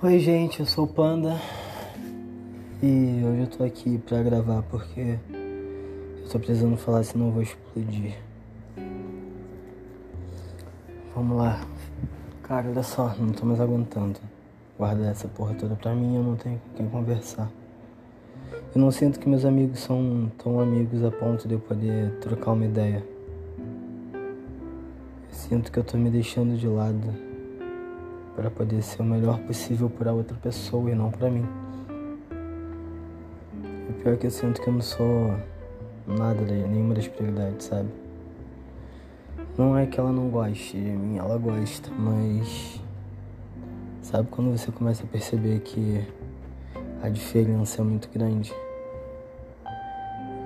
Oi gente, eu sou o Panda e hoje eu tô aqui pra gravar porque eu tô precisando falar senão eu vou explodir. Vamos lá. Cara, olha só, não tô mais aguentando. Guardar essa porra toda pra mim eu não tenho com quem conversar. Eu não sinto que meus amigos são tão amigos a ponto de eu poder trocar uma ideia. Eu sinto que eu tô me deixando de lado para poder ser o melhor possível para outra pessoa e não para mim. O pior é que eu sinto que eu não sou nada, nenhuma das prioridades, sabe? Não é que ela não goste de mim, ela gosta, mas. Sabe quando você começa a perceber que a diferença é muito grande?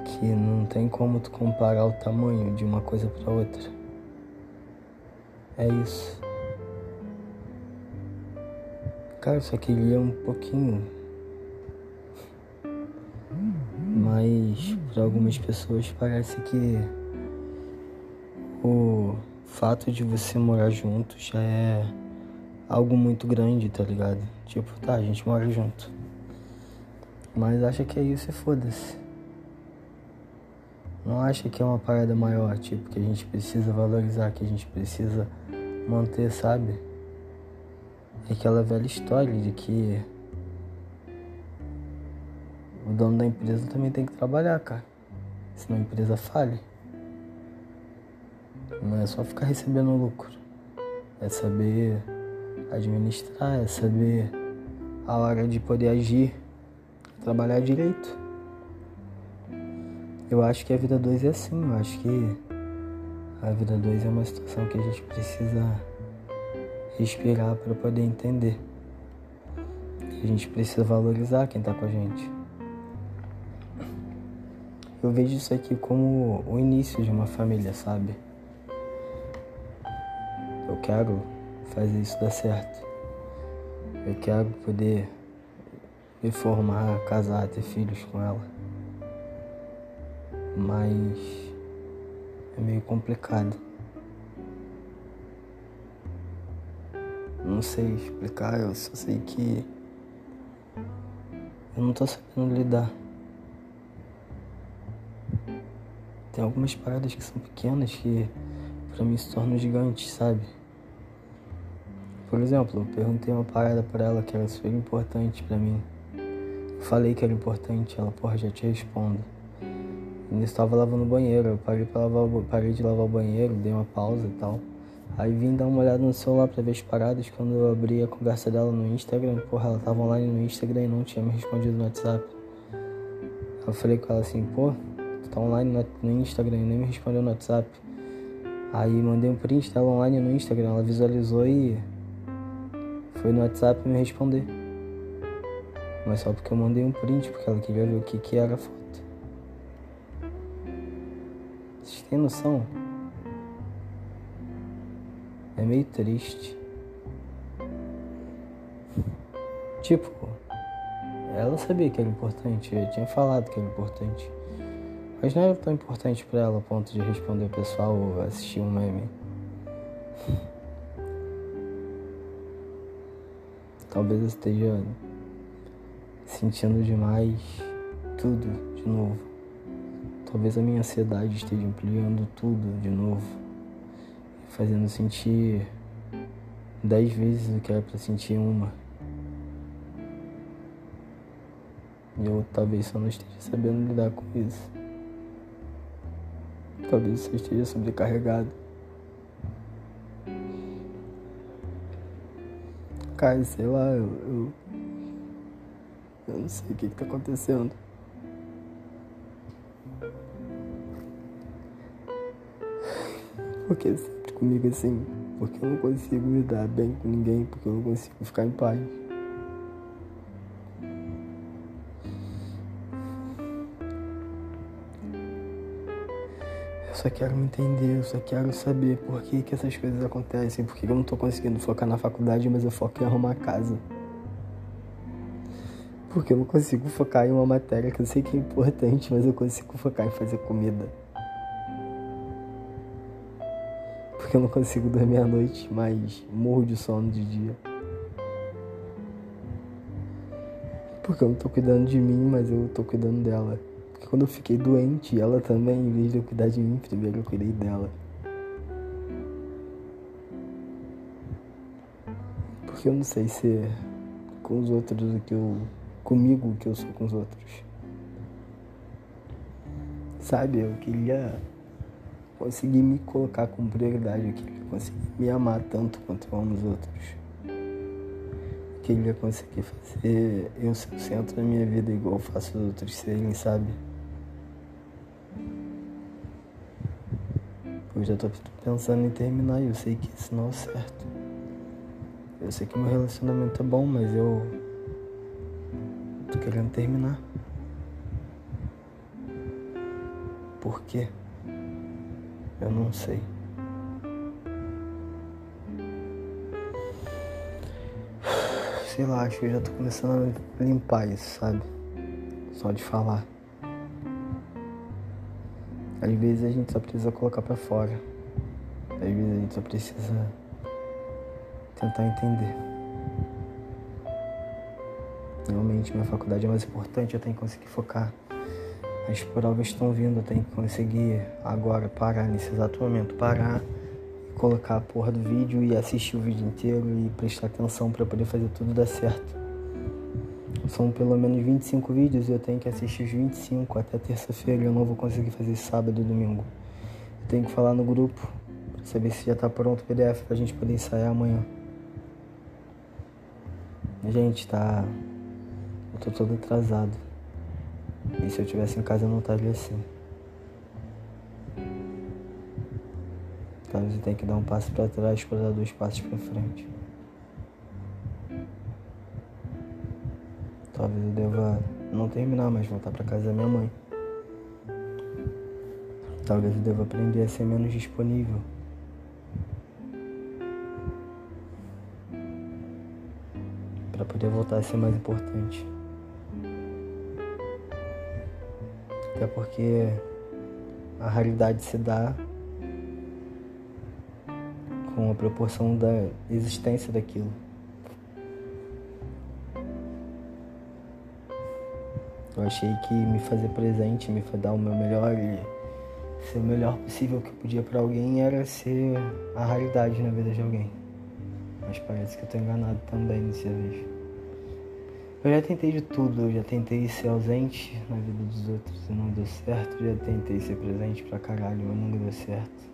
Que não tem como tu comparar o tamanho de uma coisa para outra. É isso. Cara, eu só queria um pouquinho. Mas para algumas pessoas parece que o fato de você morar junto já é algo muito grande, tá ligado? Tipo, tá, a gente mora junto. Mas acha que é isso e foda-se. Não acha que é uma parada maior, tipo, que a gente precisa valorizar, que a gente precisa manter, sabe? É aquela velha história de que o dono da empresa também tem que trabalhar, cara. Senão a empresa fale. Não é só ficar recebendo lucro. É saber administrar, é saber a hora de poder agir, trabalhar direito. Eu acho que a vida 2 é assim, eu acho que a vida 2 é uma situação que a gente precisa respirar para poder entender. A gente precisa valorizar quem está com a gente. Eu vejo isso aqui como o início de uma família, sabe? Eu quero fazer isso dar certo. Eu quero poder me formar, casar, ter filhos com ela. Mas é meio complicado. Não sei explicar, eu só sei que eu não tô sabendo lidar. Tem algumas paradas que são pequenas que para mim se tornam gigantes, sabe? Por exemplo, eu perguntei uma parada para ela que era super importante para mim. Eu falei que era importante, ela, porra, já te respondo. Eu estava lavando o banheiro, eu parei, pra lavar, parei de lavar o banheiro, dei uma pausa e tal. Aí vim dar uma olhada no celular pra ver as paradas. Quando eu abri a conversa dela no Instagram, porra, ela tava online no Instagram e não tinha me respondido no WhatsApp. Eu falei com ela assim, pô, tu tá online no Instagram e nem me respondeu no WhatsApp. Aí mandei um print dela online no Instagram, ela visualizou e foi no WhatsApp me responder. Mas só porque eu mandei um print, porque ela queria ver o que, que era a foto. Vocês têm noção? É meio triste. Tipo, ela sabia que era importante, eu tinha falado que era importante. Mas não era tão importante para ela a ponto de responder o pessoal ou assistir um meme. Talvez eu esteja sentindo demais tudo de novo. Talvez a minha ansiedade esteja ampliando tudo de novo fazendo sentir dez vezes o que era para sentir uma. E eu talvez só não esteja sabendo lidar com isso. Talvez eu esteja sobrecarregado. Cara, sei lá, eu, eu, eu não sei o que, que tá acontecendo. Porque comigo assim, porque eu não consigo me dar bem com ninguém, porque eu não consigo ficar em paz. Eu só quero me entender, eu só quero saber por que, que essas coisas acontecem, por que eu não tô conseguindo focar na faculdade, mas eu foco em arrumar casa. Porque eu não consigo focar em uma matéria que eu sei que é importante, mas eu consigo focar em fazer comida. Porque eu não consigo dormir à noite, mas morro de sono de dia. Porque eu não tô cuidando de mim, mas eu tô cuidando dela. Porque quando eu fiquei doente, ela também, em vez de eu cuidar de mim, primeiro eu cuidei dela. Porque eu não sei ser com os outros o que eu. comigo o que eu sou com os outros. Sabe, eu queria conseguir me colocar com prioridade, eu queria conseguir me amar tanto quanto eu amo os outros. Eu queria conseguir fazer eu ser o centro da minha vida igual eu faço os outros serem, sabe? Eu já tô pensando em terminar e eu sei que isso não é certo. Eu sei que meu relacionamento é bom, mas eu tô querendo terminar. Por quê? Eu não sei. Sei lá, acho que eu já tô começando a limpar isso, sabe? Só de falar. Às vezes a gente só precisa colocar para fora. Às vezes a gente só precisa tentar entender. Realmente minha faculdade é mais importante, eu tenho que conseguir focar. As provas estão vindo, eu tenho que conseguir agora parar nesse exato momento, parar, colocar a porra do vídeo e assistir o vídeo inteiro e prestar atenção para poder fazer tudo dar certo. São pelo menos 25 vídeos e eu tenho que assistir os 25 até terça-feira. Eu não vou conseguir fazer sábado e domingo. Eu tenho que falar no grupo para saber se já tá pronto o PDF pra gente poder ensaiar amanhã. Gente, tá. Eu tô todo atrasado. E se eu tivesse em casa eu não estaria assim. Talvez eu tenha que dar um passo para trás para dar dois passos para frente. Talvez eu deva não terminar, mas voltar para casa da minha mãe. Talvez eu deva aprender a ser menos disponível. Para poder voltar a ser mais importante. Até porque a realidade se dá com a proporção da existência daquilo. Eu achei que me fazer presente, me dar o meu melhor e ser o melhor possível que eu podia para alguém era ser a realidade na vida de alguém. Mas parece que eu tô enganado também nesse vez. Eu já tentei de tudo, eu já tentei ser ausente na vida dos outros e não deu certo, já tentei ser presente pra caralho, mas não deu certo.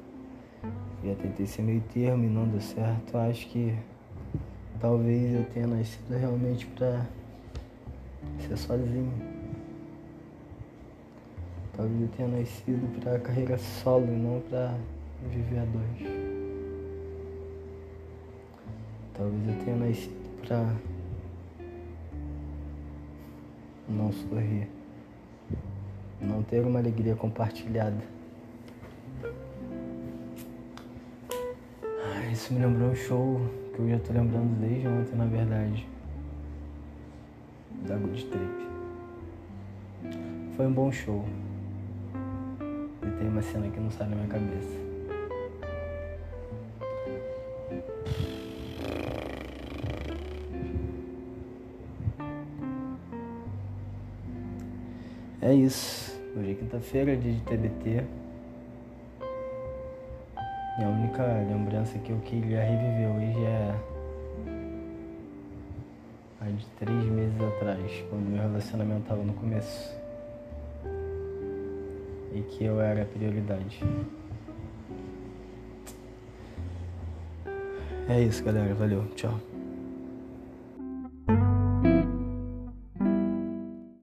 Já tentei ser meio termo e não deu certo. Eu acho que talvez eu tenha nascido realmente pra ser sozinho. Talvez eu tenha nascido pra carreira solo e não pra viver a dois. Talvez eu tenha nascido pra não sorrir, não ter uma alegria compartilhada. Ah, isso me lembrou um show que eu já tô lembrando desde ontem, na verdade, da Good Trip. Foi um bom show. E tem uma cena que não sai na minha cabeça. É isso. Hoje é quinta-feira, dia de TBT. E a única lembrança que eu queria reviver hoje é a de três meses atrás, quando meu relacionamento estava no começo. E que eu era a prioridade. É isso, galera. Valeu. Tchau.